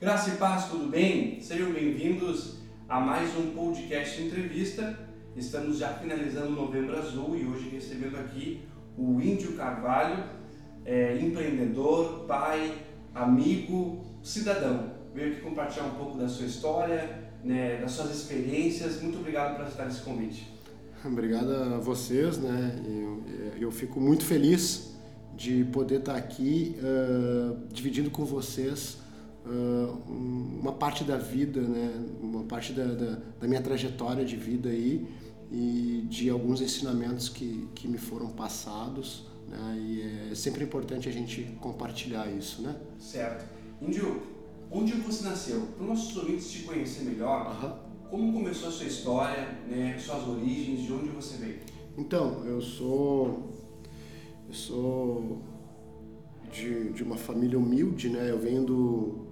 Graça e paz, tudo bem? Sejam bem-vindos a mais um podcast entrevista. Estamos já finalizando Novembro Azul e hoje recebendo aqui o Índio Carvalho, é, empreendedor, pai, amigo, cidadão. Veio aqui compartilhar um pouco da sua história, né, das suas experiências. Muito obrigado por aceitar esse convite. Obrigado a vocês, né? Eu, eu fico muito feliz de poder estar aqui uh, dividindo com vocês uma parte da vida, né? Uma parte da, da, da, minha trajetória de vida aí e de alguns ensinamentos que, que me foram passados, né? E é sempre importante a gente compartilhar isso, né? Certo. Índio, onde você nasceu? Para os nossos ouvintes te conhecer melhor, uh -huh como começou a sua história, né, suas origens, de onde você veio? Então, eu sou eu sou de, de uma família humilde, né? Eu venho do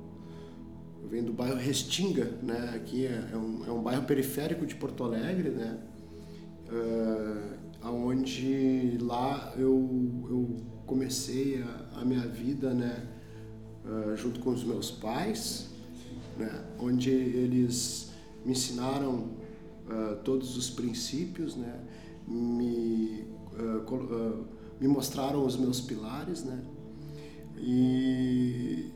eu venho do bairro Restinga, né? Aqui é, é um, é um bairro periférico de Porto Alegre, né? Uh, aonde lá eu, eu comecei a, a minha vida, né? Uh, junto com os meus pais, né? Onde eles me ensinaram uh, todos os princípios, né? me, me mostraram os meus pilares, né? E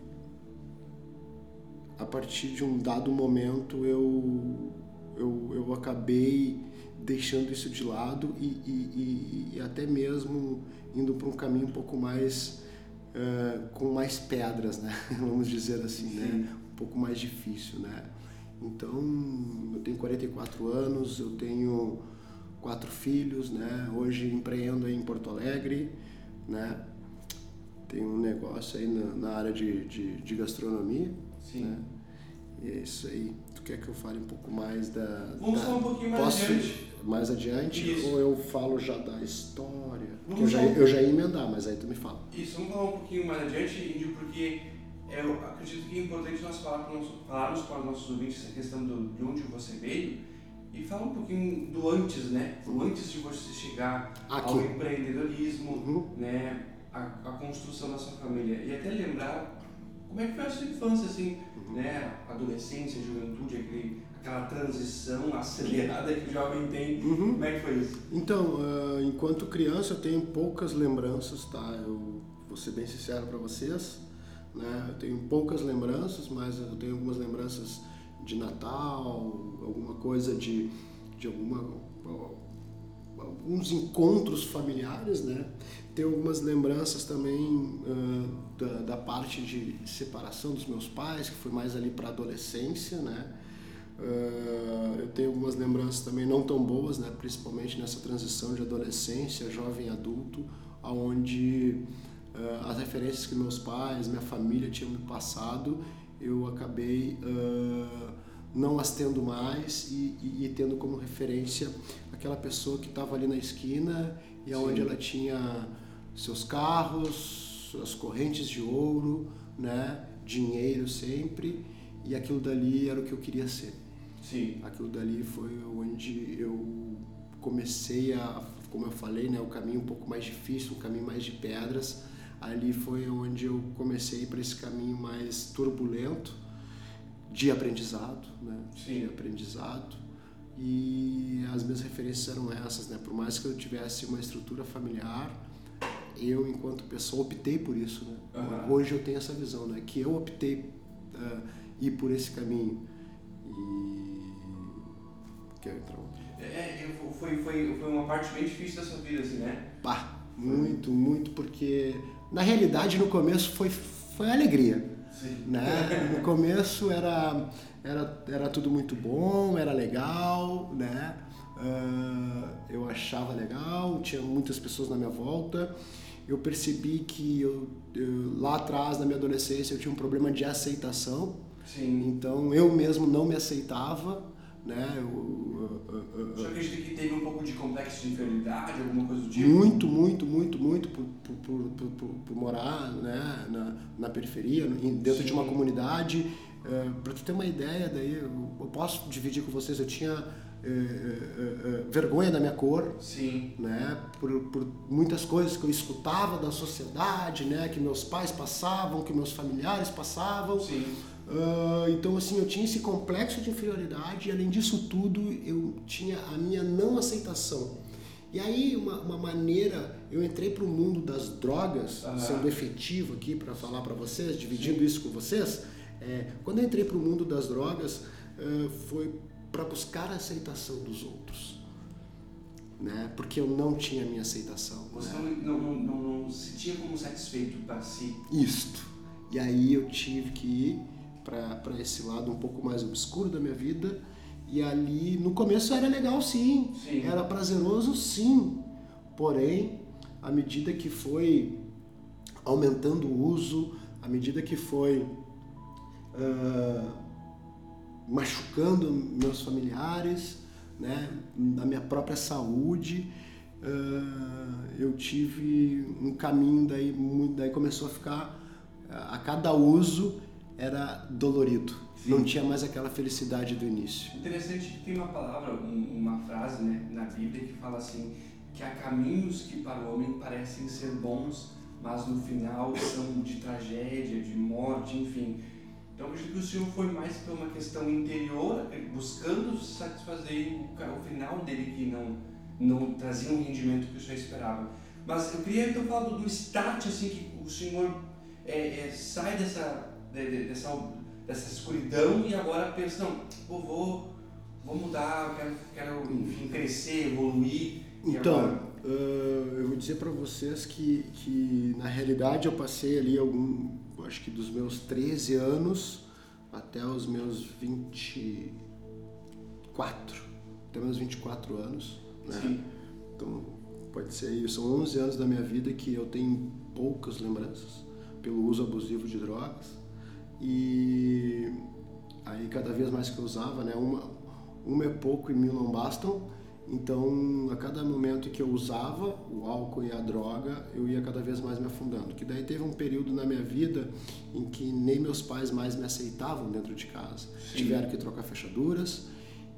a partir de um dado momento eu, eu, eu acabei deixando isso de lado e, e, e, e até mesmo indo para um caminho um pouco mais uh, com mais pedras, né? Vamos dizer assim, né? Um pouco mais difícil, né? Então, eu tenho 44 anos, eu tenho quatro filhos, né? Hoje empreendo em Porto Alegre, né? Tenho um negócio aí na, na área de, de, de, gastronomia, Sim. né? E é isso aí. Tu quer que eu fale um pouco mais da... Vamos da, falar um pouquinho mais posso adiante. mais adiante isso. ou eu falo já da história? Eu já, eu já ia emendar, mas aí tu me fala. Isso, vamos falar um pouquinho mais adiante, Índio, porque eu acredito que é importante nós falarmos, falarmos para os nossos ouvintes essa questão do, de onde você veio e falar um pouquinho do antes, né? O antes de você chegar Aqui. ao empreendedorismo, uhum. né? A, a, construção da sua família e até lembrar como é que foi a sua infância, assim, uhum. né? Adolescência, juventude, aquele, aquela transição acelerada que o jovem tem. Uhum. Como é que foi isso? Então, uh, enquanto criança, eu tenho poucas lembranças, tá? Eu vou ser bem sincero para vocês. Né? Eu tenho poucas lembranças, mas eu tenho algumas lembranças de Natal, alguma coisa de, de alguma, alguns encontros familiares, né? Tenho algumas lembranças também uh, da, da, parte de separação dos meus pais, que foi mais ali para a adolescência, né? Uh, eu tenho algumas lembranças também não tão boas, né? Principalmente nessa transição de adolescência, jovem adulto, aonde uh, as referências que meus pais, minha família tinham me passado, eu acabei não as tendo mais e, e, e, tendo como referência aquela pessoa que estava ali na esquina e aonde ela tinha seus carros, suas correntes de ouro, né, dinheiro sempre e aquilo dali era o que eu queria ser. Sim. Aquilo dali foi onde eu comecei a, como eu falei, né, o caminho um pouco mais difícil, um caminho mais de pedras, ali foi onde eu comecei para esse caminho mais turbulento de aprendizado, né? Sim. De aprendizado. E as minhas referências eram essas, né? Por mais que eu tivesse uma estrutura familiar, eu, enquanto pessoa, optei por isso, né? Uhum. Hoje eu tenho essa visão, né? Que eu optei uh, ir por esse caminho. E... Quer entrar? É, foi, foi, foi uma parte bem difícil da sua vida, assim, né? Pá, muito, muito, porque na realidade, no começo foi, foi alegria. Sim. Né? No começo era, era, era tudo muito bom, era legal, né? Uh, eu achava legal, tinha muitas pessoas na minha volta. Eu percebi que eu, eu, lá atrás, na minha adolescência, eu tinha um problema de aceitação. Sim. Então eu mesmo não me aceitava né? Eu, eu, eu, acredita que teve um pouco de complexo de inferioridade, alguma coisa do tipo? Muito, muito, muito, muito por, por, por, por, por morar né? na, na periferia, dentro Sim. de uma comunidade. É, para tu ter uma ideia, daí eu, posso dividir com vocês, eu tinha é, é, vergonha da minha cor, Sim. né? Por, por muitas coisas que eu escutava da sociedade, né? Que meus pais passavam, que meus familiares passavam. Uh, então, assim, eu tinha esse complexo de inferioridade e, além disso tudo, eu tinha a minha não aceitação. E aí, uma, uma maneira, eu entrei para o mundo das drogas, sendo efetivo aqui para falar para vocês, dividindo Sim. isso com vocês. É, quando eu entrei para o mundo das drogas, uh, foi para buscar a aceitação dos outros. Né? Porque eu não tinha a minha aceitação. Você né? não, não, não, não, se sentia como satisfeito para si. Isto. E aí eu tive que ir para esse lado um pouco mais obscuro da minha vida. E ali, no começo era legal sim, sim. era prazeroso sim. Porém, à medida que foi aumentando o uso, à medida que foi uh, machucando meus familiares, né, da minha própria saúde, uh, eu tive um caminho daí, daí começou a ficar, a cada uso era dolorido. Sim. Não tinha mais aquela felicidade do início. Interessante que tem uma palavra, uma frase né, na Bíblia que fala assim, que há caminhos que para o homem parecem ser bons, mas no final são de tragédia, de morte, enfim. Então, eu que o senhor foi mais por uma questão interior, buscando satisfazer o, final dele que não, não trazia um rendimento que o senhor esperava. Mas eu queria então falar do, do start, assim, que o senhor é, é, sai dessa, de, de, dessa, dessa escuridão e agora pensa, não, vou, vou mudar, quero, quero enfim, crescer, evoluir. Então, agora... uh, eu vou dizer para vocês que, que na realidade eu passei ali algum acho que dos meus 13 anos até os meus 24, até meus 24 anos, né? Sim. Então, pode ser isso, são 11 anos da minha vida que eu tenho poucas lembranças pelo uso abusivo de drogas. E aí cada vez mais que eu usava, né, uma uma é pouco e mil não bastam então, a cada momento que eu usava o álcool e a droga, eu ia cada vez mais me afundando. Que daí teve um período na minha vida em que nem meus pais mais me aceitavam dentro de casa. Sim. Tiveram que trocar fechaduras.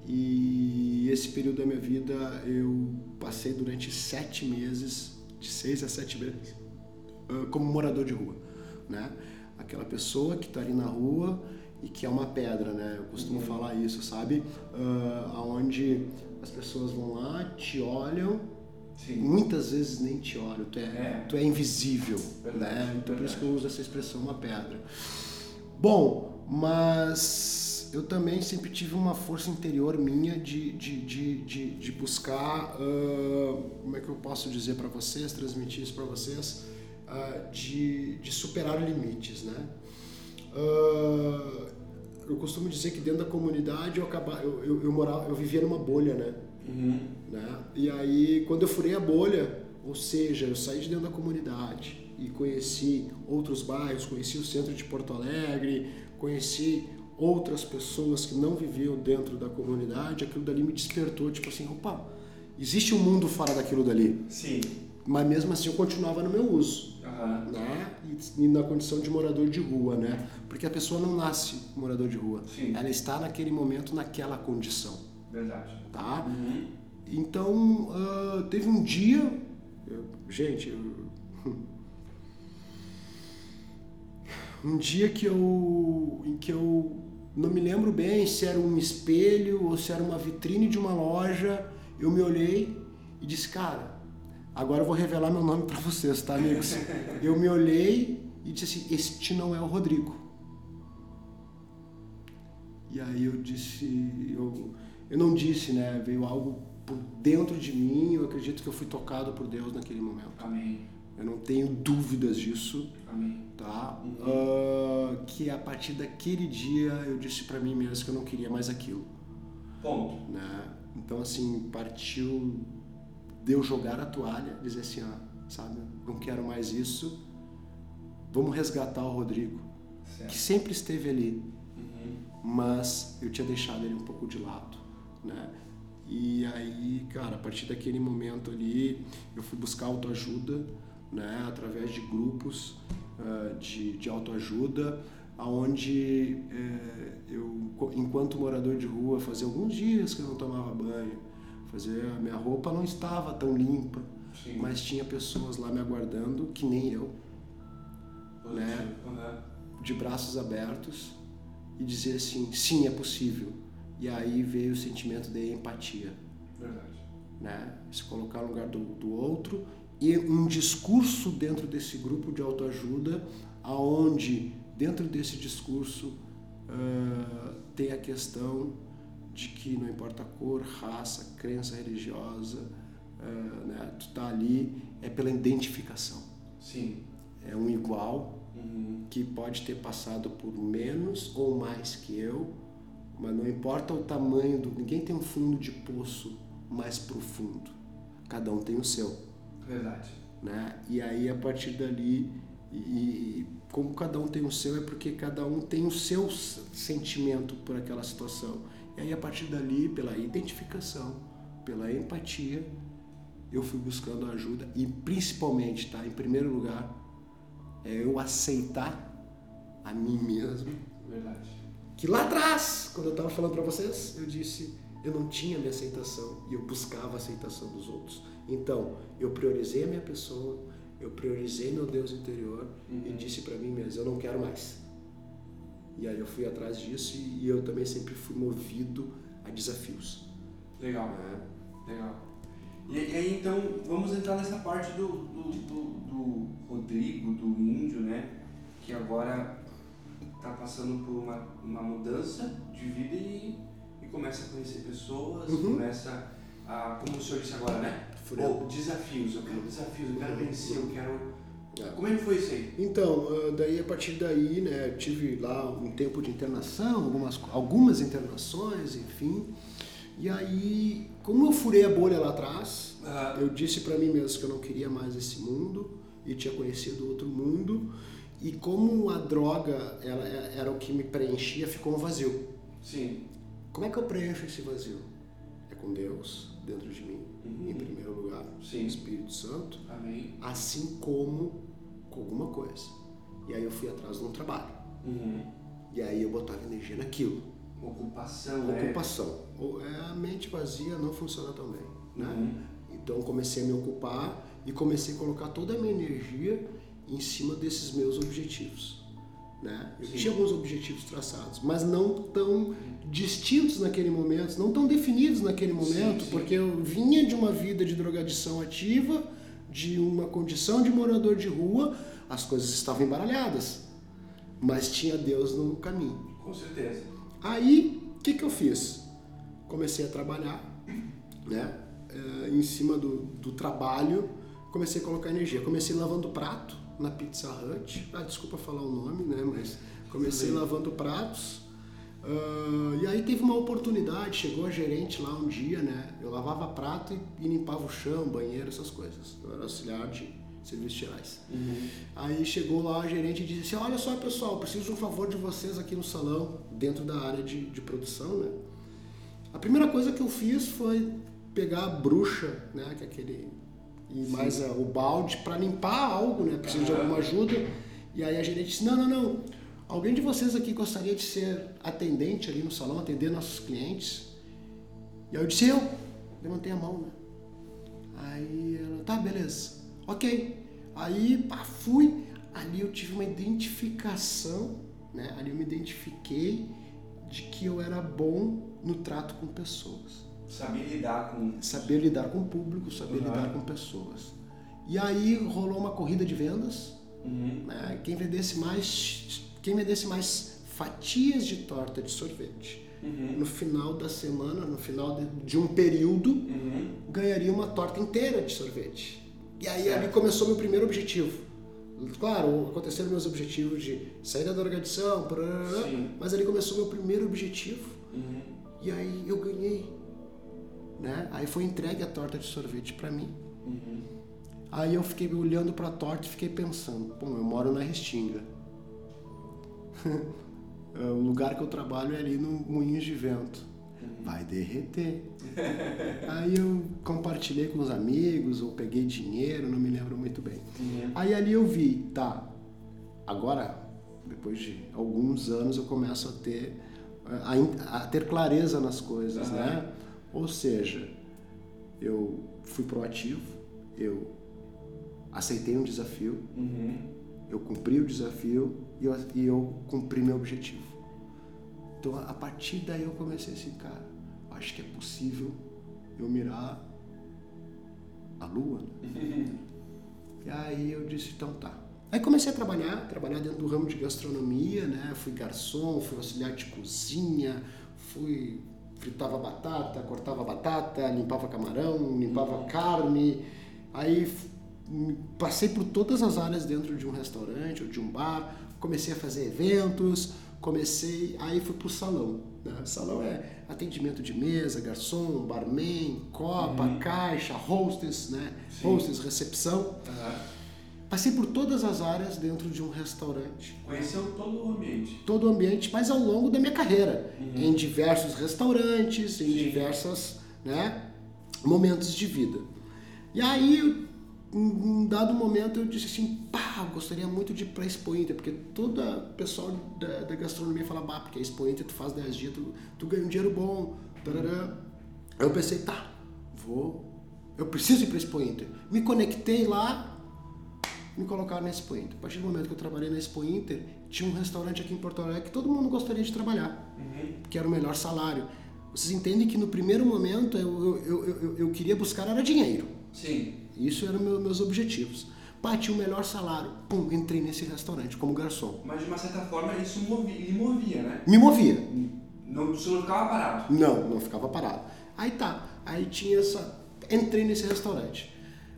E esse período da minha vida eu passei durante sete meses, de seis a sete meses, como morador de rua, né? Aquela pessoa que está ali na rua e que é uma pedra, né? Eu costumo uhum. falar isso, sabe? Uh, aonde as pessoas vão lá, te olham, Sim. muitas vezes nem te olham, tu é, é. Tu é invisível, verdade, né? Então verdade. por isso que eu uso essa expressão, uma pedra. Bom, mas eu também sempre tive uma força interior minha de, de, de, de, de buscar, uh, como é que eu posso dizer para vocês, transmitir isso para vocês, uh, de, de superar limites, né? Uh, eu costumo dizer que dentro da comunidade eu, acaba, eu, eu, eu, morava, eu vivia numa bolha, né? Uhum. né? E aí, quando eu furei a bolha, ou seja, eu saí de dentro da comunidade e conheci outros bairros, conheci o centro de Porto Alegre, conheci outras pessoas que não viviam dentro da comunidade, aquilo dali me despertou, tipo assim, opa, existe um mundo fora daquilo dali. Sim. Mas mesmo assim eu continuava no meu uso, uhum. né? E, e, na condição de morador de rua, né? Porque a pessoa não nasce morador de rua. Sim. Ela está naquele momento, naquela condição. Verdade. Tá? Uhum. Então, uh, teve um dia... Eu, gente, eu, um dia que eu, em que eu não me lembro bem se era um espelho ou se era uma vitrine de uma loja, eu me olhei e disse, cara, Agora eu vou revelar meu nome para vocês, tá, amigos? Eu me olhei e disse assim: Este não é o Rodrigo. E aí eu disse: Eu, eu não disse, né? Veio algo por dentro de mim. Eu acredito que eu fui tocado por Deus naquele momento. Amém. Eu não tenho dúvidas disso. Amém. Tá? Uhum. Uh, que a partir daquele dia eu disse para mim mesmo que eu não queria mais aquilo. Ponto. Né? Então, assim, partiu de eu jogar a toalha, dizer assim, ó, sabe, não quero mais isso, vamos resgatar o Rodrigo, certo. que sempre esteve ali, uhum. mas eu tinha deixado ele um pouco de lado, né? E aí, cara, a partir daquele momento ali, eu fui buscar autoajuda, né, através de grupos uh, de, de autoajuda, aonde uh, eu, enquanto morador de rua, fazia alguns dias que eu não tomava banho, fazer a minha roupa não estava tão limpa, Sim. mas tinha pessoas lá me aguardando que nem eu, né? De braços abertos, e dizer assim, sim, é possível. E aí veio o sentimento de empatia. Verdade. Né? Se colocar no lugar do, do outro e um discurso dentro desse grupo de autoajuda, aonde dentro desse discurso uh, tem a questão que não importa a cor, raça, crença religiosa, uh, né? tu tá ali é pela identificação. Sim. É um igual Uhum. que pode ter passado por menos ou mais que eu, mas não importa o tamanho do. Ninguém tem um fundo de poço mais profundo. Cada um tem o seu. Verdade. Né? E aí a partir dali, e, e como cada um tem o seu, é porque cada um tem o seu sentimento por aquela situação. E aí a partir dali, pela identificação, pela empatia, eu fui buscando ajuda e principalmente, tá, em primeiro lugar, é eu aceitar a mim mesmo. Verdade. Que lá atrás, quando eu estava falando para vocês, eu disse eu não tinha minha aceitação e eu buscava a aceitação dos outros. Então, eu priorizei a minha pessoa, eu priorizei meu Deus interior Uhum. e disse para mim mesmo, eu não quero mais. E aí eu fui atrás disso e eu também sempre fui movido a desafios. Legal. né? Legal. E, e aí então vamos entrar nessa parte do, do, do, do Rodrigo, do índio, né? Que agora está passando por uma, uma mudança de vida e, e começa a conhecer pessoas, Uhum. começa a, como o senhor disse agora, né? Ou desafios, eu quero desafios, eu quero vencer, eu quero. É. Como é que foi isso aí? Então, ah, daí a partir daí, né, eu tive lá um tempo de internação, algumas, algumas internações, enfim. E aí, como eu furei a bolha lá atrás, Ah, eu disse para mim mesmo que eu não queria mais esse mundo e tinha conhecido outro mundo. E como a droga ela, era o que me preenchia, ficou um vazio. sim. Como é que eu preencho esse vazio? É com Deus dentro de mim, Uhum. em primeiro lugar, Sim. o Espírito Santo, Amém. assim como com alguma coisa. E aí eu fui atrás de um trabalho. Uhum. E aí eu botava energia naquilo. Ocupação, né? Ocupação. É, A mente vazia não funciona tão bem. Né? Uhum. Então comecei a me ocupar e comecei a colocar toda a minha energia em cima desses meus objetivos. Né? Eu Sim. tinha alguns objetivos traçados, mas não tão distintos naquele momento, não tão definidos naquele momento, Sim, sim. porque eu vinha de uma vida de drogadição ativa, de uma condição de morador de rua, as coisas estavam embaralhadas, mas tinha Deus no caminho. Com certeza. Aí, o que, que eu fiz? Comecei a trabalhar, né? eh, em cima do, do trabalho, comecei a colocar energia. Comecei lavando prato na Pizza Hut. Ah, desculpa falar o nome, né? Mas comecei bem. lavando pratos. Ah, e aí teve uma oportunidade, chegou a gerente lá um dia, né? Eu lavava prato e, e limpava o chão, banheiro, essas coisas. Eu era auxiliar de serviços gerais. Uhum. Aí chegou lá a gerente e disse assim, olha só pessoal, preciso de um favor de vocês aqui no salão, dentro da área de, de produção, né? A primeira coisa que eu fiz foi pegar a bruxa, né, que é aquele e mais a- o balde para limpar algo, né? Preciso de Aham. alguma ajuda. E aí a gerente disse: "Não, não, não. Alguém de vocês aqui gostaria de ser atendente ali no salão, atender nossos clientes?" E aí eu disse: "Eu". Levantei a mão, né? Aí ela: "Tá, beleza. OK". Aí, pá, fui. Ali eu tive uma identificação, né? Ali eu me identifiquei de que eu era bom no trato com pessoas Saber lidar com. saber lidar com o público, saber Uhum. lidar com pessoas. E aí rolou uma corrida de vendas, Uhum. né? quem vendesse mais, quem vendesse mais fatias de torta de sorvete. Uhum. No final da semana, no final de, de um período, Uhum. ganharia uma torta inteira de sorvete. E aí Certo. ali começou meu primeiro objetivo. Claro, aconteceram meus objetivos de sair da Sim. mas ali começou meu primeiro objetivo. Uhum. E aí eu ganhei. Né? Aí foi entregue a torta de sorvete para mim. Uhum. Aí eu fiquei olhando para a torta e fiquei pensando, pô, eu moro na Restinga. o lugar que eu trabalho é ali no Moinhos de Vento. Vai derreter. Aí eu compartilhei com os amigos, ou peguei dinheiro, não me lembro muito bem. Uhum. Aí ali eu vi, tá, agora, depois de alguns anos, eu começo a ter, a, a ter clareza nas coisas, né? Ou seja, eu fui proativo, eu aceitei um desafio, Uhum. eu cumpri o desafio e eu, e eu cumpri meu objetivo. Então a partir daí eu comecei assim, cara, acho que é possível eu mirar a lua. Né? e aí eu disse, então tá. Aí comecei a trabalhar, trabalhar dentro do ramo de gastronomia, né? Fui garçom, fui auxiliar de cozinha, fui fritava batata, cortava batata, limpava camarão, limpava uhum. carne. Aí passei por todas as áreas dentro de um restaurante ou de um bar, comecei a fazer eventos, comecei, aí fui pro salão. Né? Salão é atendimento de mesa, garçom, barman, copa, uhum. caixa, hostess, né? Sim. Hostess, recepção. Uhum. Passei por todas as áreas dentro de um restaurante. Conheceu todo o ambiente? Todo o ambiente, mas ao longo da minha carreira. Uhum. Em diversos restaurantes, em Sim. diversos né, momentos de vida. E aí, em um dado momento, eu disse assim, pá, gostaria muito de ir para Expo Inter, porque todo o pessoal da, da, gastronomia fala, bah, porque a Expo Inter tu faz 10 dias, tu, tu ganha um dinheiro bom. Tarará. Eu pensei, tá, vou, eu preciso ir para Expo Inter. Me conectei lá, me colocaram na Expo Inter. A partir do momento que eu trabalhei na Expo Inter, tinha um restaurante aqui em Porto Alegre que todo mundo gostaria de trabalhar, uhum. que era o melhor salário. Vocês entendem que no primeiro momento eu, eu, eu, eu queria buscar era dinheiro. Sim. Isso eram meu, meus objetivos. Tinha o melhor salário. Pum, entrei nesse restaurante como garçom. Mas de uma certa forma isso movia, lhe movia, né? Me movia. Não, você não ficava parado? Não, não ficava parado. Aí tá, aí tinha essa. Entrei nesse restaurante.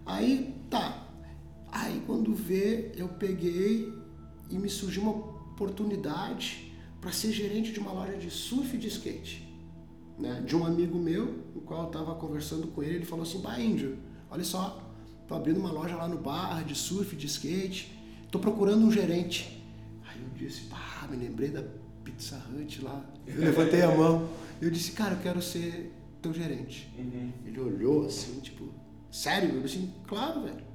Aí tá, Aí quando vê, eu peguei e me surgiu uma oportunidade para ser gerente de uma loja de surf e de skate. Né? De um amigo meu, o qual eu estava conversando com ele, ele falou assim, bah índio, olha só, tô abrindo uma loja lá no bar de surf, de skate, tô procurando um gerente. Aí eu disse, pá, me lembrei da Pizza Hut lá. Eu levantei a mão. Eu disse, cara, eu quero ser teu gerente. Uhum. Ele olhou assim, tipo, sério? Eu disse, claro, velho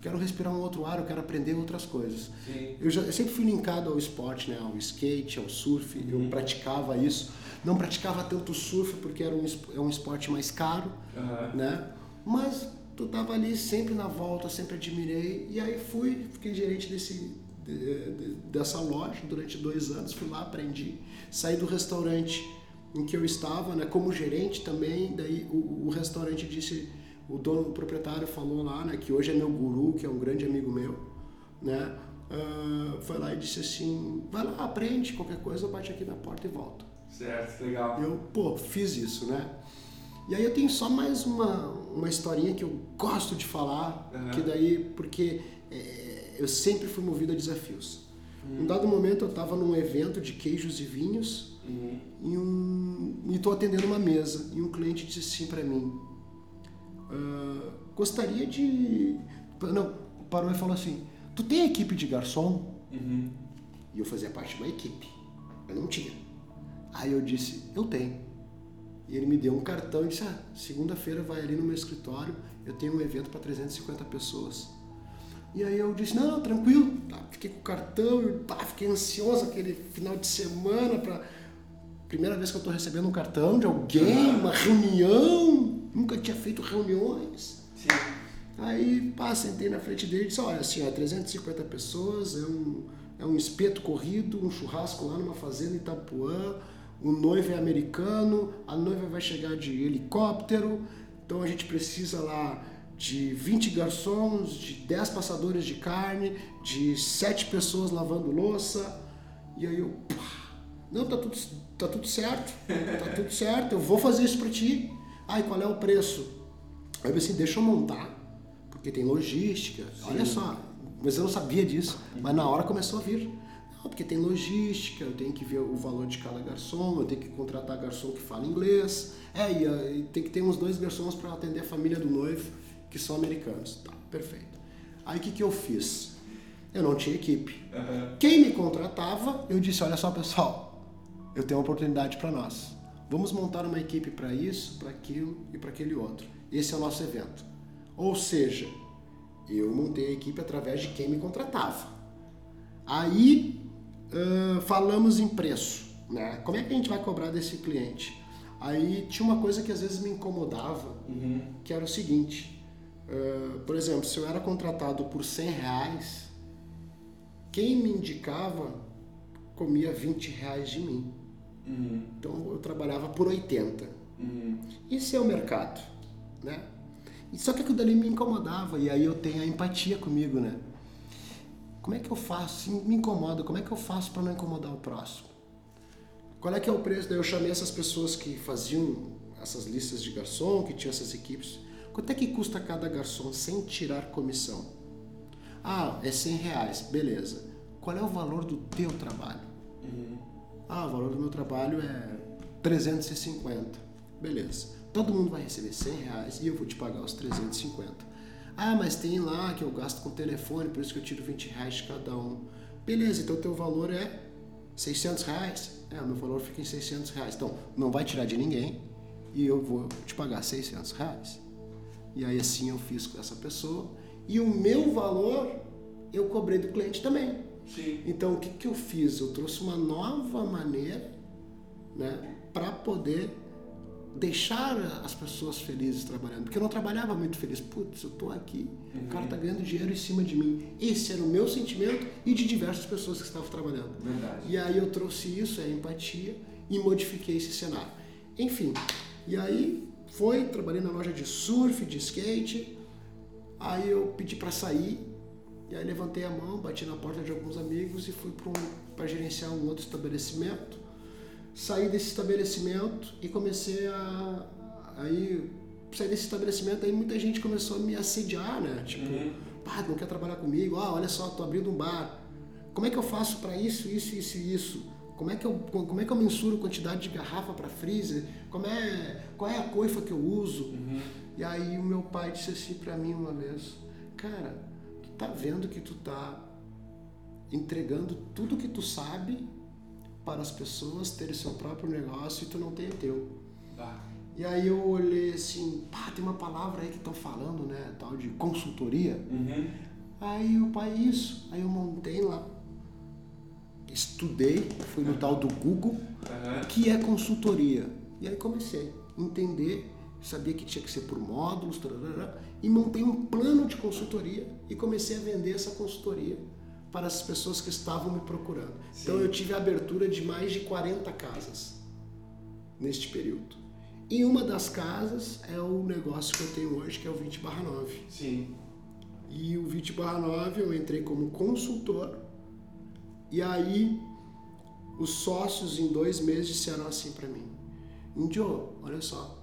quero respirar um outro ar, eu quero aprender outras coisas. Eu, já, eu sempre fui linkado ao esporte, né? ao skate, ao surf, uhum. eu praticava isso. Não praticava tanto surf porque era um, é um esporte mais caro, uhum. né? mas tu tava ali sempre na volta, sempre admirei. E aí fui, fiquei gerente desse, de, de, dessa loja durante dois anos, fui lá, aprendi. Saí do restaurante em que eu estava, né, como gerente também, daí o, o restaurante disse o dono, o proprietário falou lá, né, que hoje é meu guru, que é um grande amigo meu, né, uh, foi lá e disse assim, vai lá, aprende, qualquer coisa, bate aqui na porta e volta. Certo, legal. Eu, pô, fiz isso, né? E aí eu tenho só mais uma, uma historinha que eu gosto de falar, uhum. que daí, porque é, eu sempre fui movido a desafios. Uhum. Um dado momento eu estava num evento de queijos e vinhos uhum. e um, estou atendendo uma mesa e um cliente disse assim para mim, uh, gostaria de. Não, parou e falou assim: Tu tem equipe de garçom? Uhum. E eu fazia parte de uma equipe. Eu não tinha. Aí eu disse: Eu tenho. E ele me deu um cartão e disse: ah, segunda-feira vai ali no meu escritório, eu tenho um evento para 350 pessoas. E aí eu disse: Não, tranquilo. Tá, fiquei com o cartão, e, tá, fiquei ansioso aquele final de semana para primeira vez que eu estou recebendo um cartão de alguém, uma reunião nunca tinha feito reuniões. Sim. Aí, pá, sentei na frente dele e disse, olha, assim, ó, 350 pessoas, é um, é um espeto corrido, um churrasco lá numa fazenda em Itapuã, o noivo é americano, a noiva vai chegar de helicóptero, então a gente precisa lá de 20 garçons, de 10 passadores de carne, de 7 pessoas lavando louça. E aí eu, pá, não, tá tudo, tá tudo certo, tá tudo certo, eu vou fazer isso para ti. Ai, qual é o preço? Aí eu pensei, deixa eu montar, porque tem logística. Sim. Olha só, mas eu não sabia disso. Mas na hora começou a vir. Não, porque tem logística, eu tenho que ver o valor de cada garçom, eu tenho que contratar garçom que fala inglês. É, e, ah, e tem que ter uns dois garçons para atender a família do noivo, que são americanos. Tá, perfeito. Aí o que, que eu fiz? Eu não tinha equipe. Uhum. Quem me contratava, eu disse, olha só pessoal, eu tenho uma oportunidade para nós Vamos montar uma equipe para isso, para aquilo e para aquele outro. Esse é o nosso evento. Ou seja, eu montei a equipe através de quem me contratava. Aí uh, falamos em preço. Né? Como é que a gente vai cobrar desse cliente? Aí tinha uma coisa que às vezes me incomodava, uhum. que era o seguinte. Uh, por exemplo, se eu era contratado por 100 reais, quem me indicava comia 20 reais de mim. Uhum. Então eu trabalhava por 80. Uhum. Isso é o mercado, né? Só que aquilo dali me incomodava e aí eu tenho a empatia comigo, né? Como é que eu faço? Se me incomoda, como é que eu faço para não incomodar o próximo? Qual é que é o preço? Daí eu chamei essas pessoas que faziam essas listas de garçom, que tinham essas equipes. Quanto é que custa cada garçom sem tirar comissão? Ah, é 100 reais, beleza. Qual é o valor do teu trabalho? Uhum. Ah, o valor do meu trabalho é 350. Beleza. Todo mundo vai receber 100 reais e eu vou te pagar os 350. Ah, mas tem lá que eu gasto com telefone, por isso que eu tiro 20 reais de cada um. Beleza, então o teu valor é 600 reais. É, o meu valor fica em 600 reais. Então, não vai tirar de ninguém e eu vou te pagar 600 reais. E aí assim eu fiz com essa pessoa. E o meu valor eu cobrei do cliente também. Sim. Então, o que, que eu fiz? Eu trouxe uma nova maneira né, para poder deixar as pessoas felizes trabalhando. Porque eu não trabalhava muito feliz. Putz, eu tô aqui, uhum. o cara tá ganhando dinheiro em cima de mim. Esse era o meu sentimento e de diversas pessoas que estavam trabalhando. Verdade. E aí eu trouxe isso, a empatia, e modifiquei esse cenário. Enfim, e aí foi, trabalhei na loja de surf, de skate. Aí eu pedi para sair. E aí levantei a mão, bati na porta de alguns amigos e fui para um, gerenciar um outro estabelecimento saí desse estabelecimento e comecei a. Aí, saí desse estabelecimento, aí muita gente começou a me assediar, né? Tipo, uhum. pá, não quer trabalhar comigo? Ah, olha só, tô abrindo um bar. Como é que eu faço para isso, isso, isso e isso? Como é que eu, como é que eu mensuro quantidade de garrafa para freezer? Como é, qual é a coifa que eu uso? Uhum. E aí o meu pai disse assim para mim uma vez, cara, tá vendo que tu tá entregando tudo que tu sabe para as pessoas terem seu próprio negócio e tu não tem o teu. Ah. E aí eu olhei assim, pá, tem uma palavra aí que estão falando, né, tal de consultoria. Uhum. Aí o pai, isso. Aí eu montei lá, estudei, fui no tal do Google, uhum. que é consultoria. E aí comecei a entender, sabia que tinha que ser por módulos, tarará, e montei um plano de consultoria e comecei a vender essa consultoria para as pessoas que estavam me procurando. Sim. Então eu tive a abertura de mais de 40 casas neste período. E uma das casas é o negócio que eu tenho hoje, que é o 20 barra 9. Sim. E o 20 barra 9 eu entrei como consultor. E aí os sócios em dois meses disseram assim para mim, Indio, olha só,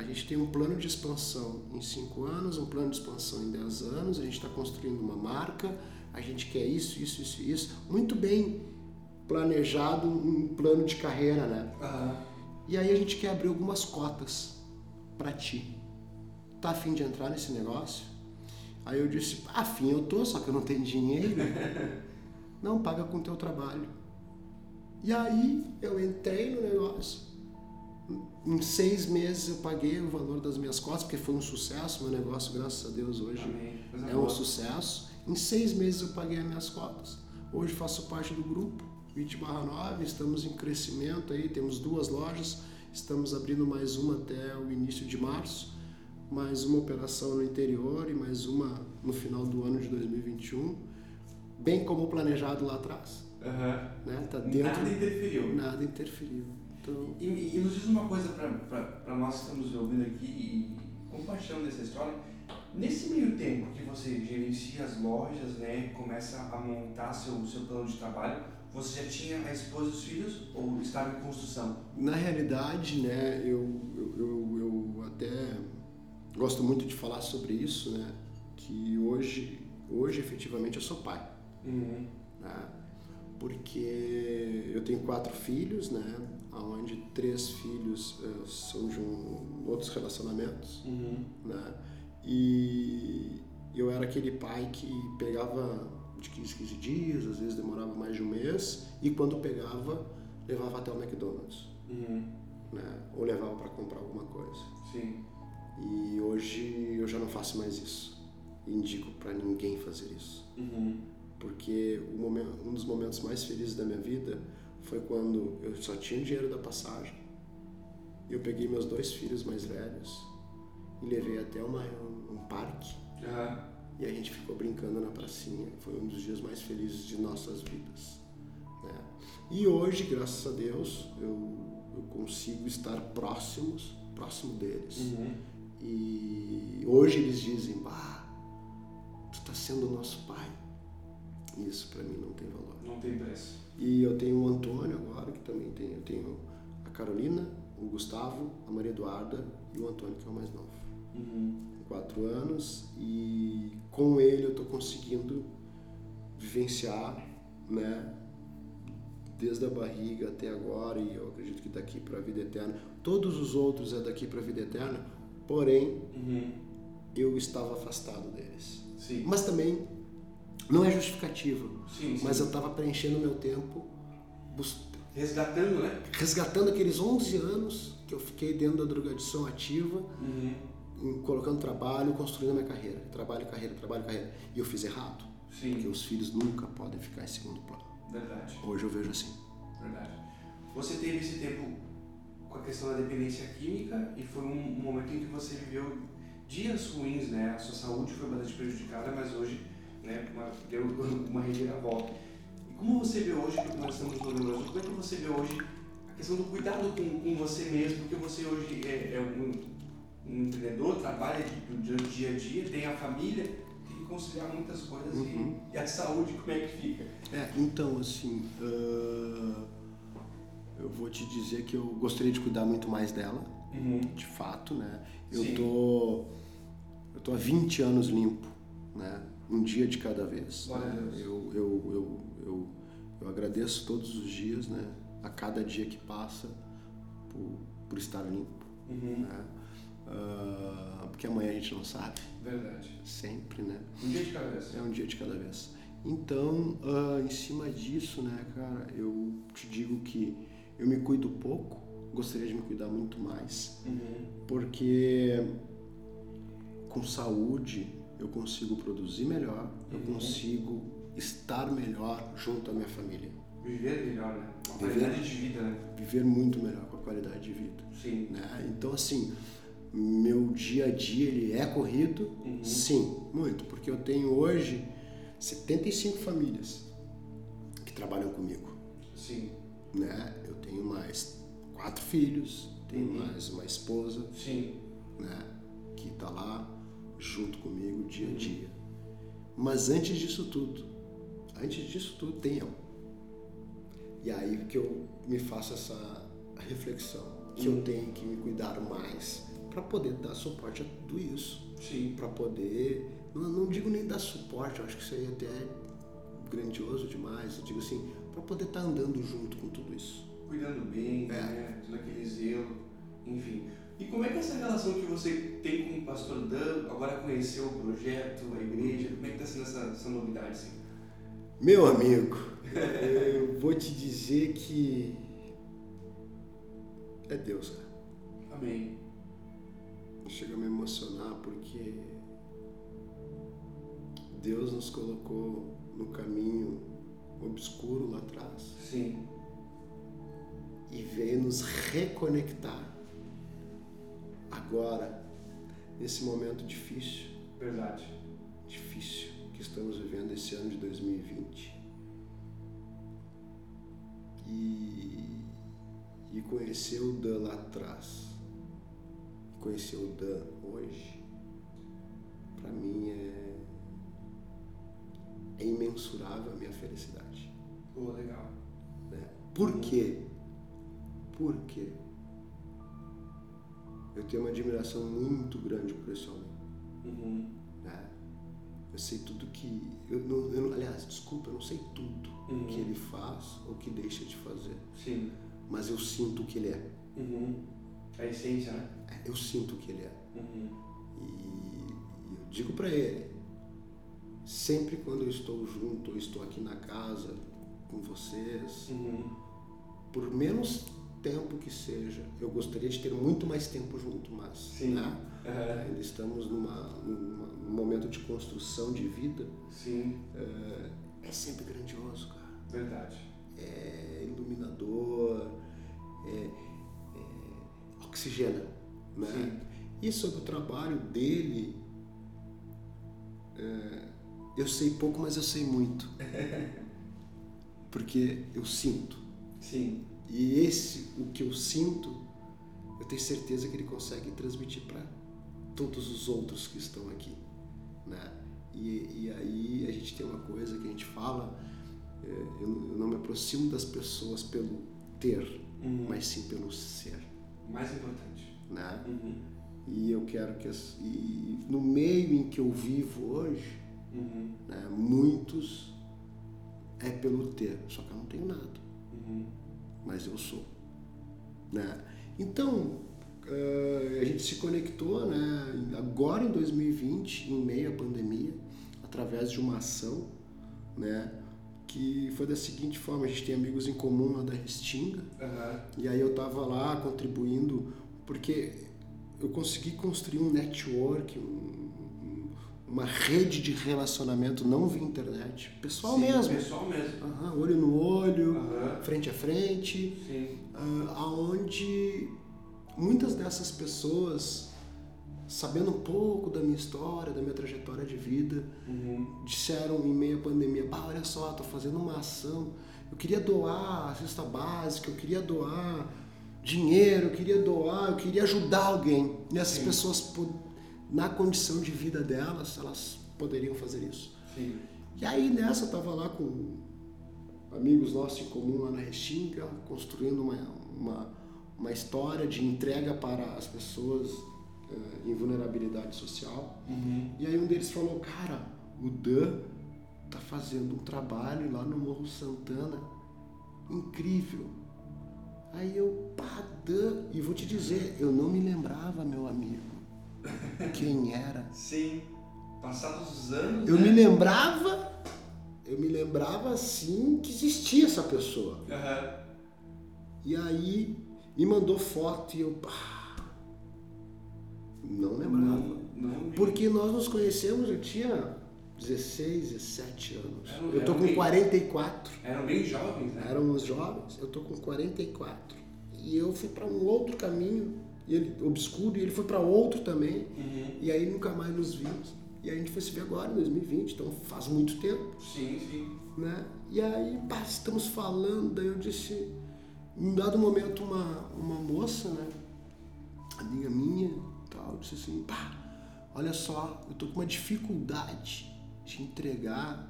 a gente tem um plano de expansão em cinco anos, um plano de expansão em 10 anos, a gente está construindo uma marca, a gente quer isso, isso, isso, isso. Muito bem planejado um plano de carreira, né? Uhum. E aí a gente quer abrir algumas cotas para ti. Tá afim de entrar nesse negócio? Aí eu disse, afim eu tô, só que eu não tenho dinheiro. não, paga com o teu trabalho. E aí eu entrei no negócio. Em seis meses eu paguei o valor das minhas cotas, porque foi um sucesso. Meu negócio, graças a Deus, hoje é um sucesso. Em seis meses eu paguei as minhas cotas. Hoje faço parte do grupo 20 9, estamos em crescimento aí, temos duas lojas, estamos abrindo mais uma até o início de março, mais uma operação no interior e mais uma no final do ano de 2021, bem como planejado lá atrás. Uhum. Né? Tá dentro, nada interferiu. Nada interferiu. Então... E, e nos diz uma coisa para nós que estamos ouvindo aqui e compartilhando essa história Nesse meio tempo que você gerencia as lojas, né, começa a montar seu, seu plano de trabalho, você já tinha a esposa e os filhos ou estava em construção? Na realidade, né, eu, eu, eu, eu até gosto muito de falar sobre isso, né, que hoje, hoje efetivamente eu sou pai. Uhum. Né, porque eu tenho quatro filhos, né, onde três filhos uh, são de um, outros relacionamentos, uhum. né, e eu era aquele pai que pegava de 15, 15 dias, às vezes demorava mais de um mês, e quando pegava, levava até o McDonald's. Uhum. Né? Ou levava para comprar alguma coisa. Sim. E hoje eu já não faço mais isso. Indico para ninguém fazer isso. Uhum. Porque momento, um dos momentos mais felizes da minha vida foi quando eu só tinha o dinheiro da passagem. Eu peguei meus dois filhos mais velhos e levei até uma, um, parque. Uhum. E a gente ficou brincando na pracinha. Foi um dos dias mais felizes de nossas vidas. Né? E hoje, graças a Deus, eu consigo estar próximos, próximo deles. Uhum. E hoje eles dizem, bah, tu está sendo nosso pai. Isso para mim não tem valor. Não tem preço. E eu tenho o Antônio agora, que também tem. Eu tenho a Carolina, o Gustavo, a Maria Eduarda e o Antônio, que é o mais novo. Uhum. Quatro anos e com ele eu estou conseguindo vivenciar, né? Desde a barriga até agora, e eu acredito que daqui para a vida eterna. Todos os outros é daqui para a vida eterna, porém Uhum. eu estava afastado deles. Sim. Mas também não é justificativo, Sim, sim. mas eu estava preenchendo meu tempo Resgatando, né? resgatando aqueles 11 anos que eu fiquei dentro da drogadição ativa, Uhum. colocando trabalho, construindo a minha carreira. Trabalho, carreira, trabalho, carreira. E eu fiz errado, porque Sim. os filhos nunca podem ficar em segundo plano. Verdade. Hoje eu vejo assim. Verdade. Você teve esse tempo com a questão da dependência química e foi um momento em que você viveu dias ruins, né? A sua saúde foi bastante prejudicada, mas hoje, né, uma, deu uma reviravolta. E como você vê hoje, porque nós estamos no Rio como é que você vê hoje a questão do cuidado com, com você mesmo, porque você hoje é, é um, um empreendedor, trabalha de- do dia a dia, tem a família, tem que conciliar muitas coisas Uhum. e, e a saúde, como é que fica? É, então, assim, ah, eu vou te dizer que eu gostaria de cuidar muito mais dela, Uhum. de fato, né? Eu Sim. tô, eu tô há 20 anos limpo, né? Um dia de cada vez. Né? Eu, eu, eu, eu, eu agradeço todos os dias, né? A cada dia que passa por, por estar limpo, Uhum. né? Ah, porque amanhã a gente não sabe, Verdade. sempre, né? Um dia de cada vez. É um dia de cada vez. Então, ah, em cima disso, né, cara, eu te digo que eu me cuido pouco, gostaria de me cuidar muito mais, Uhum. porque com saúde eu consigo produzir melhor, eu Uhum. consigo estar melhor junto à minha família, Viver melhor, né? Uma Viver. qualidade de vida, né? viver muito melhor com a qualidade de vida. Sim. Né? Então, assim, meu dia a dia ele é corrido, Uhum. sim, muito, porque eu tenho hoje 75 famílias que trabalham comigo, Sim. né? Eu tenho mais quatro filhos, tenho Uhum. mais uma esposa, Sim. né? Que está lá junto comigo dia a dia. Mas antes disso tudo, antes disso tudo tem eu. E aí que eu me faço essa reflexão, que eu tenho que me cuidar mais para poder dar suporte a tudo isso, Sim. para poder, não, não digo nem dar suporte, eu acho que isso aí até é grandioso demais, eu digo assim, para poder estar andando junto com tudo isso. Cuidando bem, É. né? Todo aquele zelo, enfim. E como é que é essa relação que você tem com o pastor Dan, agora conheceu o projeto, a igreja, como é que está sendo essa, essa novidade, assim? Meu amigo, eu vou te dizer que é Deus, cara. Amém. Chega a me emocionar porque Deus nos colocou no caminho obscuro lá atrás Sim. e veio nos reconectar agora, nesse momento difícil, Verdade. difícil que estamos vivendo esse ano de 2020. E, e conhecer o Dan lá atrás, conhecer o Dan hoje, para mim é, é imensurável a minha felicidade. Pô, legal. Né? Por quê? Por quê? Eu tenho uma admiração muito grande por esse homem. Uhum. né? Eu sei tudo que. Eu não, eu aliás, desculpa, eu não sei tudo Uhum. que ele faz ou que deixa de fazer. Sim. Mas eu sinto o que ele é. Uhum. A essência, né? É, Eu sinto o que ele é. Uhum. E eu digo para ele, sempre quando eu estou junto, eu estou aqui na casa com vocês, Uhum. por menos tempo que seja, eu gostaria de ter muito mais tempo junto, mas né? Aham. ainda estamos numa, numa- num momento de construção de vida. Sim. É, é sempre grandioso, cara. Verdade. É iluminador, é, é oxigena, né? Sim. E sobre o trabalho dele, é, eu sei pouco, mas eu sei muito. Porque eu sinto. Sim. E esse, o que eu sinto, eu tenho certeza que ele consegue transmitir para todos os outros que estão aqui, né? E, e aí a gente tem uma coisa que a gente fala, é, eu, eu não me aproximo das pessoas pelo ter, uhum. mas sim pelo ser. Mais importante. Né? Uhum. E eu quero que as, e no meio em que eu vivo hoje, uhum. né, muitos é pelo ter, só que eu não tenho nada. Mas eu sou. Né? Então, uh, a gente se conectou né, agora em 2020, em meio à pandemia, através de uma ação, né? que foi da seguinte forma, a gente tem amigos em comum lá da Restinga, uhum. e aí eu tava lá contribuindo, porque eu consegui construir um network, um, uma rede de relacionamento não via internet, pessoal Sim, mesmo. pessoal mesmo. Uhum, olho no olho, uhum. frente a frente, Sim. Uh, aonde muitas dessas pessoas sabendo um pouco da minha história, da minha trajetória de vida, uhum. disseram em meio à pandemia, olha só, tô fazendo uma ação, eu queria doar a cesta básica, eu queria doar dinheiro, eu queria doar, eu queria ajudar alguém. E essas Sim. pessoas, na condição de vida delas, elas poderiam fazer isso. Sim. E aí nessa eu tava lá com amigos nossos em comum lá na Restinga, construindo uma, uma, uma história de entrega para as pessoas uh, em vulnerabilidade social. Uhum. E aí um deles falou, cara, o Dan tá fazendo um trabalho lá no Morro Santana incrível. Aí eu, pá, Dan, e vou te dizer, eu não me lembrava, meu amigo, quem era. Sim, passados os anos. Eu né? me lembrava, eu me lembrava assim que existia essa pessoa. Uhum. E aí me mandou foto e eu, pá, não lembrava. Não, não Porque nós nos conhecemos, eu tinha 16, 17 anos. Eu tô com bem, 44. Eram bem jovens, né? Éramos jovens, eu tô com 44. E eu fui para um outro caminho, e ele obscuro, e ele foi para outro também. Uhum. E aí nunca mais nos vimos. E a gente foi se ver agora, em 2020, então faz muito tempo. Sim, sim. Né? E aí, pá, estamos falando, daí eu disse, em dado momento, uma, uma moça, né, amiga minha, tal, disse assim, pá, olha só, eu tô com uma dificuldade de entregar.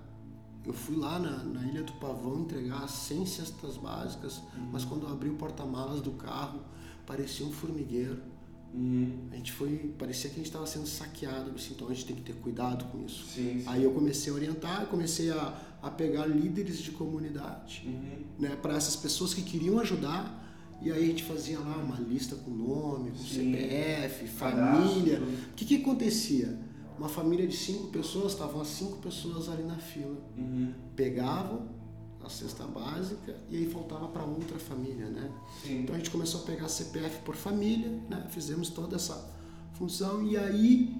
Eu fui lá na, na Ilha do Pavão entregar 100 cestas básicas, uhum. mas quando eu abri o porta-malas do carro, parecia um formigueiro. Uhum. A gente foi, parecia que a gente estava sendo saqueado, disse, então a gente tem que ter cuidado com isso. Sim, sim. Aí eu comecei a orientar, comecei a, a pegar líderes de comunidade, uhum. né, para essas pessoas que queriam ajudar, e aí a gente fazia lá uma lista com nome, com Sim. CPF, família. O que, que acontecia? Uma família de cinco pessoas, estavam as cinco pessoas ali na fila. Uhum. Pegavam a cesta básica e aí faltava para outra família, né? Sim. Então a gente começou a pegar CPF por família, né? Fizemos toda essa função e aí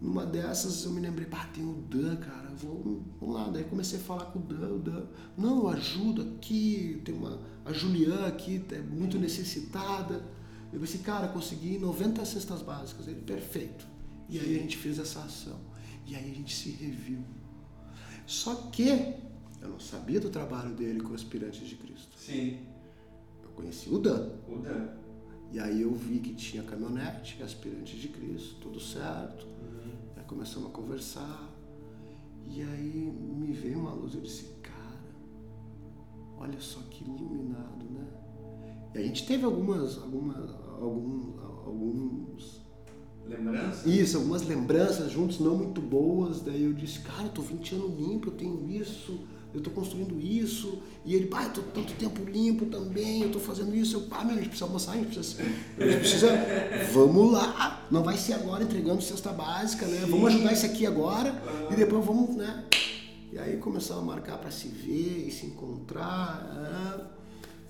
numa dessas eu me lembrei, pá, tem o Dan, cara, vou, vamos lá. Daí comecei a falar com o Dan, o Dan, não, ajuda aqui, tem uma, a Juliana aqui, é muito necessitada. Eu pensei, cara, consegui 90 cestas básicas. Ele, perfeito. E aí a gente fez essa ação. E aí a gente se reviu. Só que eu não sabia do trabalho dele com aspirantes de Cristo. Sim. Eu conheci o Dan. O Dan. E aí eu vi que tinha caminhonete, aspirantes de Cristo, tudo certo. Uhum. Aí começamos a conversar. E aí me veio uma luz, eu disse, cara, olha só que iluminado, né? E a gente teve algumas, algumas, alguns, alguns Lembranças? Isso, algumas lembranças juntos, não muito boas. Daí eu disse, cara, eu tô 20 anos limpo, eu tenho isso, eu tô construindo isso. E ele, pai, eu tô tanto tempo limpo também, eu tô fazendo isso. Eu, pá, meu, a gente precisa almoçar, a gente precisa. A gente precisa. vamos lá! Não vai ser agora entregando cesta básica, né? Sim. Vamos ajudar esse aqui agora uhum. e depois vamos, né? E aí começamos a marcar para se ver e se encontrar.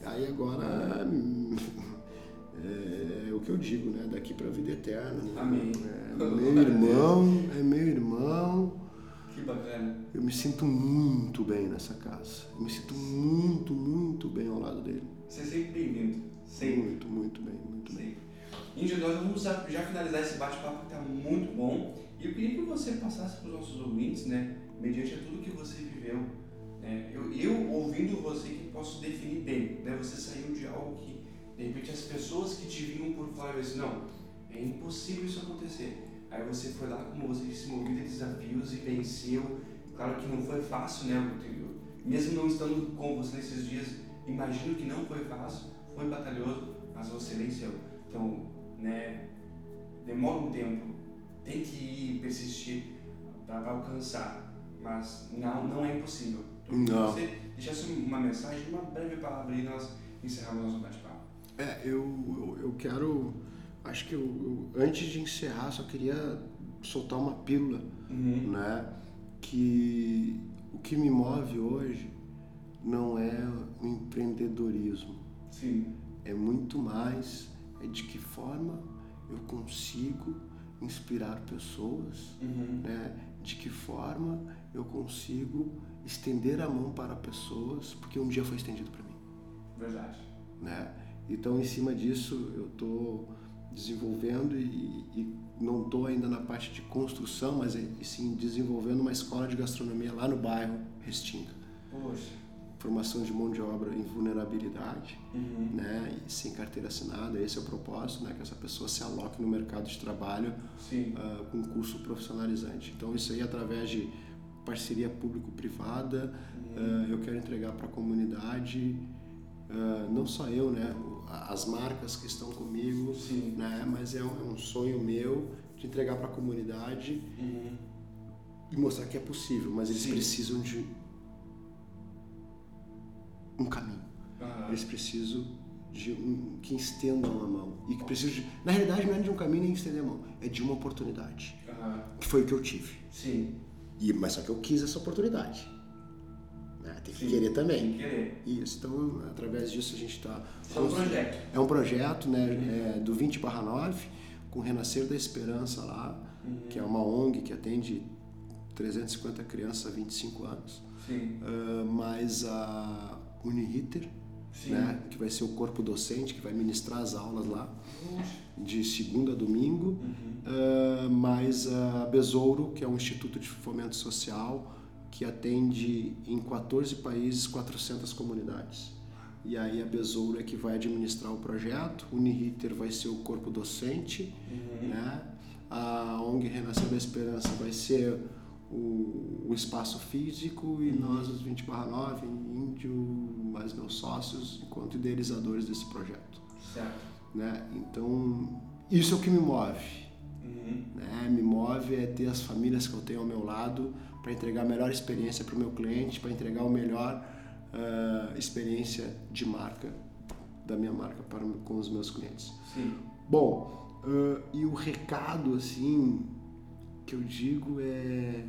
É. Aí agora. É, é, o que eu digo, né? Daqui para a vida eterna. Amém. É meu irmão, é meu irmão. Que bacana. Eu me sinto muito bem nessa casa. Eu me sinto muito, muito bem ao lado dele. Você é sempre bem-vindo. Sempre. Muito, muito bem, muito sempre. bem. Índio, nós vamos já finalizar esse bate-papo que está muito bom. E eu queria que você passasse para os nossos ouvintes, né? Mediante tudo que você viveu É, eu, eu, ouvindo você, que posso definir bem. Né? Você saiu de algo que, de repente, as pessoas que te vinham por fora assim, não, é impossível isso acontecer. Aí você foi lá, como você disse, movido a desafios e venceu. Claro que não foi fácil, né? Mesmo não estando com você nesses dias, imagino que não foi fácil, foi batalhoso, mas você venceu. Então, né, demora um tempo, tem que ir, persistir para alcançar, mas não, não é impossível. Então, não. você deixasse uma mensagem, uma breve palavra e nós encerramos nosso bate-papo. É, eu, eu, eu, quero, acho que eu, eu, antes de encerrar, só queria soltar uma pílula, uhum. né, que o que me move hoje não é o empreendedorismo. Sim. É muito mais é de que forma eu consigo inspirar pessoas, uhum. né? De que forma eu consigo estender a mão para pessoas, porque um dia foi estendido para mim. Verdade. Né? Então, em cima disso, eu estou desenvolvendo e, e não estou ainda na parte de construção, mas sim desenvolvendo uma escola de gastronomia lá no bairro Restinga. Poxa formação de mão de obra em vulnerabilidade, uhum. né, e sem carteira assinada. Esse é o propósito, né, que essa pessoa se aloque no mercado de trabalho uh, com curso profissionalizante. Então isso aí através de parceria público-privada, uhum. uh, eu quero entregar para a comunidade, uh, não só eu, né, as marcas que estão comigo, Sim. né, mas é um, é um, sonho meu de entregar para a comunidade uhum. e mostrar que é possível, mas eles Sim. precisam de um caminho. Uhum. Eles precisam de um, que estendam a mão. E que precisam de, na realidade, não é de um caminho nem estender a mão, é de uma oportunidade. Uhum. Que foi o que eu tive. Sim. E, mas só que eu quis essa oportunidade. Né? Tem que Sim, querer também. Tem que querer. Isso. Então, através disso, a gente está. É um projeto. É um projeto né, uhum. é, do 20 barra 9, com o Renascer da Esperança lá, uhum. que é uma ONG que atende 350 crianças há 25 anos. Sim. Uh, mas a Uniriter, né, que vai ser o corpo docente que vai ministrar as aulas lá, de segunda a domingo, uhum. uh, mais a Besouro, que é um instituto de fomento social que atende em 14 países 400 comunidades. E aí a Besouro é que vai administrar o projeto, o Uniriter vai ser o corpo docente, uhum. né? a ONG Renascer da Esperança vai ser o, o espaço físico e uhum. nós, os 20 barra 9, Índio, mais meus sócios, enquanto idealizadores desse projeto. Certo. Né? Então, isso é o que me move. Uhum. Né? Me move é ter as famílias que eu tenho ao meu lado para entregar a melhor experiência para o meu cliente, para entregar o melhor uh, experiência de marca da minha marca para com os meus clientes. Sim. Bom, uh, e o recado assim que eu digo é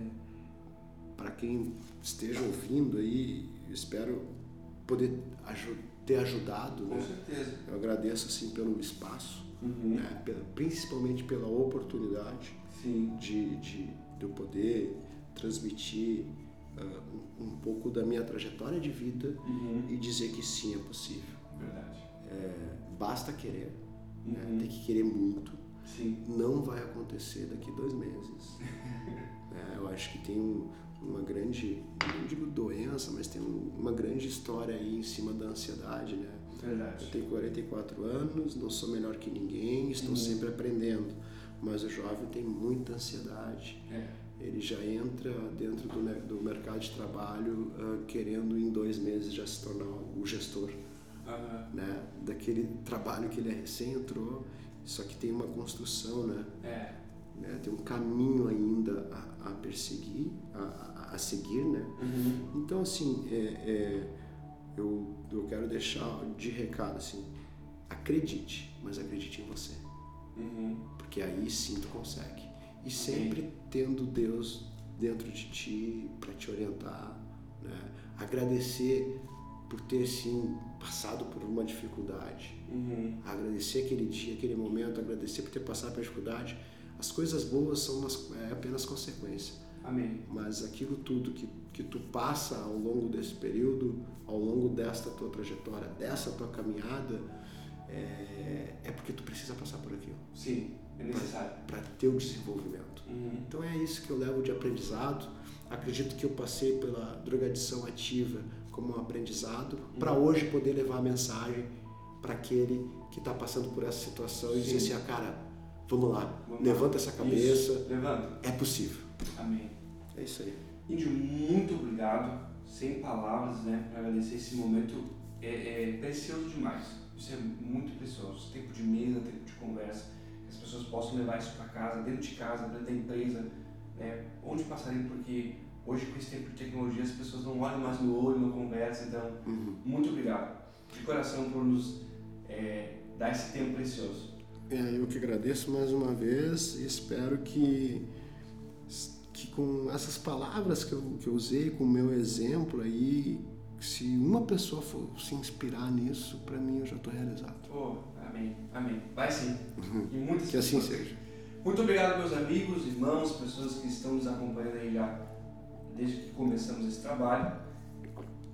para quem esteja ouvindo aí, espero poder ter ajudado. Com né? certeza. Eu agradeço assim pelo espaço, uhum. né? principalmente pela oportunidade Sim. de, de, de eu poder transmitir uh, um, um, pouco da minha trajetória de vida uhum. e dizer que sim, é possível. Verdade. É, basta querer, uhum. né? tem que querer muito Sim. não vai acontecer daqui dois meses. é, eu acho que tem um, uma grande, não digo doença, mas tem um, uma grande história aí em cima da ansiedade, né? Verdade. Eu tenho 44 anos, não sou melhor que ninguém, estou uhum. sempre aprendendo. Mas o jovem tem muita ansiedade. É. Ele já entra dentro do, do mercado de trabalho uh, querendo em dois meses já se tornar o gestor uhum. né? daquele trabalho que ele é recém entrou só que tem uma construção, né? É. Né? Tem um caminho ainda a, a perseguir, a, a, a, seguir, né? Uhum. Então, assim, é, é, eu, eu quero deixar de recado, assim, acredite, mas acredite em você. Uhum. Porque aí sim tu consegue. E sempre tendo Deus dentro de ti para te orientar, né? Agradecer por ter, sim, passado por uma dificuldade, uhum. agradecer aquele dia, aquele momento, agradecer por ter passado por dificuldade. As coisas boas são umas, é apenas consequência. Amém. Mas aquilo tudo que, que tu passa ao longo desse período, ao longo desta tua trajetória, dessa tua caminhada, é, é porque tu precisa passar por aquilo. Sim, é necessário. Para ter o desenvolvimento. Uhum. Então é isso que eu levo de aprendizado. acredito que eu passei pela drogadição ativa como um aprendizado para hoje poder levar a mensagem para aquele que está passando por essa situação e dizer assim, ah, cara, vamos lá, Vamos levanta lá. essa cabeça, Isso. Levanta. é possível. Amém. É isso aí. Índio, muito obrigado. Sem palavras, né, para agradecer esse momento é, é precioso demais. Isso é muito precioso. Tempo de mesa, tempo de conversa, as pessoas possam levar isso para casa, dentro de casa, dentro da empresa, né, onde passarem, porque hoje com esse tempo de tecnologia as pessoas não olham mais no olho, não conversam. Então, Uhum. muito obrigado de coração por nos é, dar esse tempo precioso. É, eu que agradeço mais uma vez e espero que, que com essas palavras que eu, que eu usei, com o meu exemplo aí, se uma pessoa for se inspirar nisso, para mim eu já estou realizado. Oh, amém, amém. Vai sim. E muitas Que assim pessoas. seja. Muito obrigado, meus amigos, irmãos, pessoas que estão nos acompanhando aí já desde que começamos esse trabalho.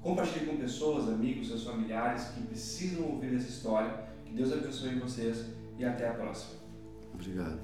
Compartilhe com pessoas, amigos, seus familiares que precisam ouvir essa história. Que Deus abençoe vocês e até a próxima. Obrigado.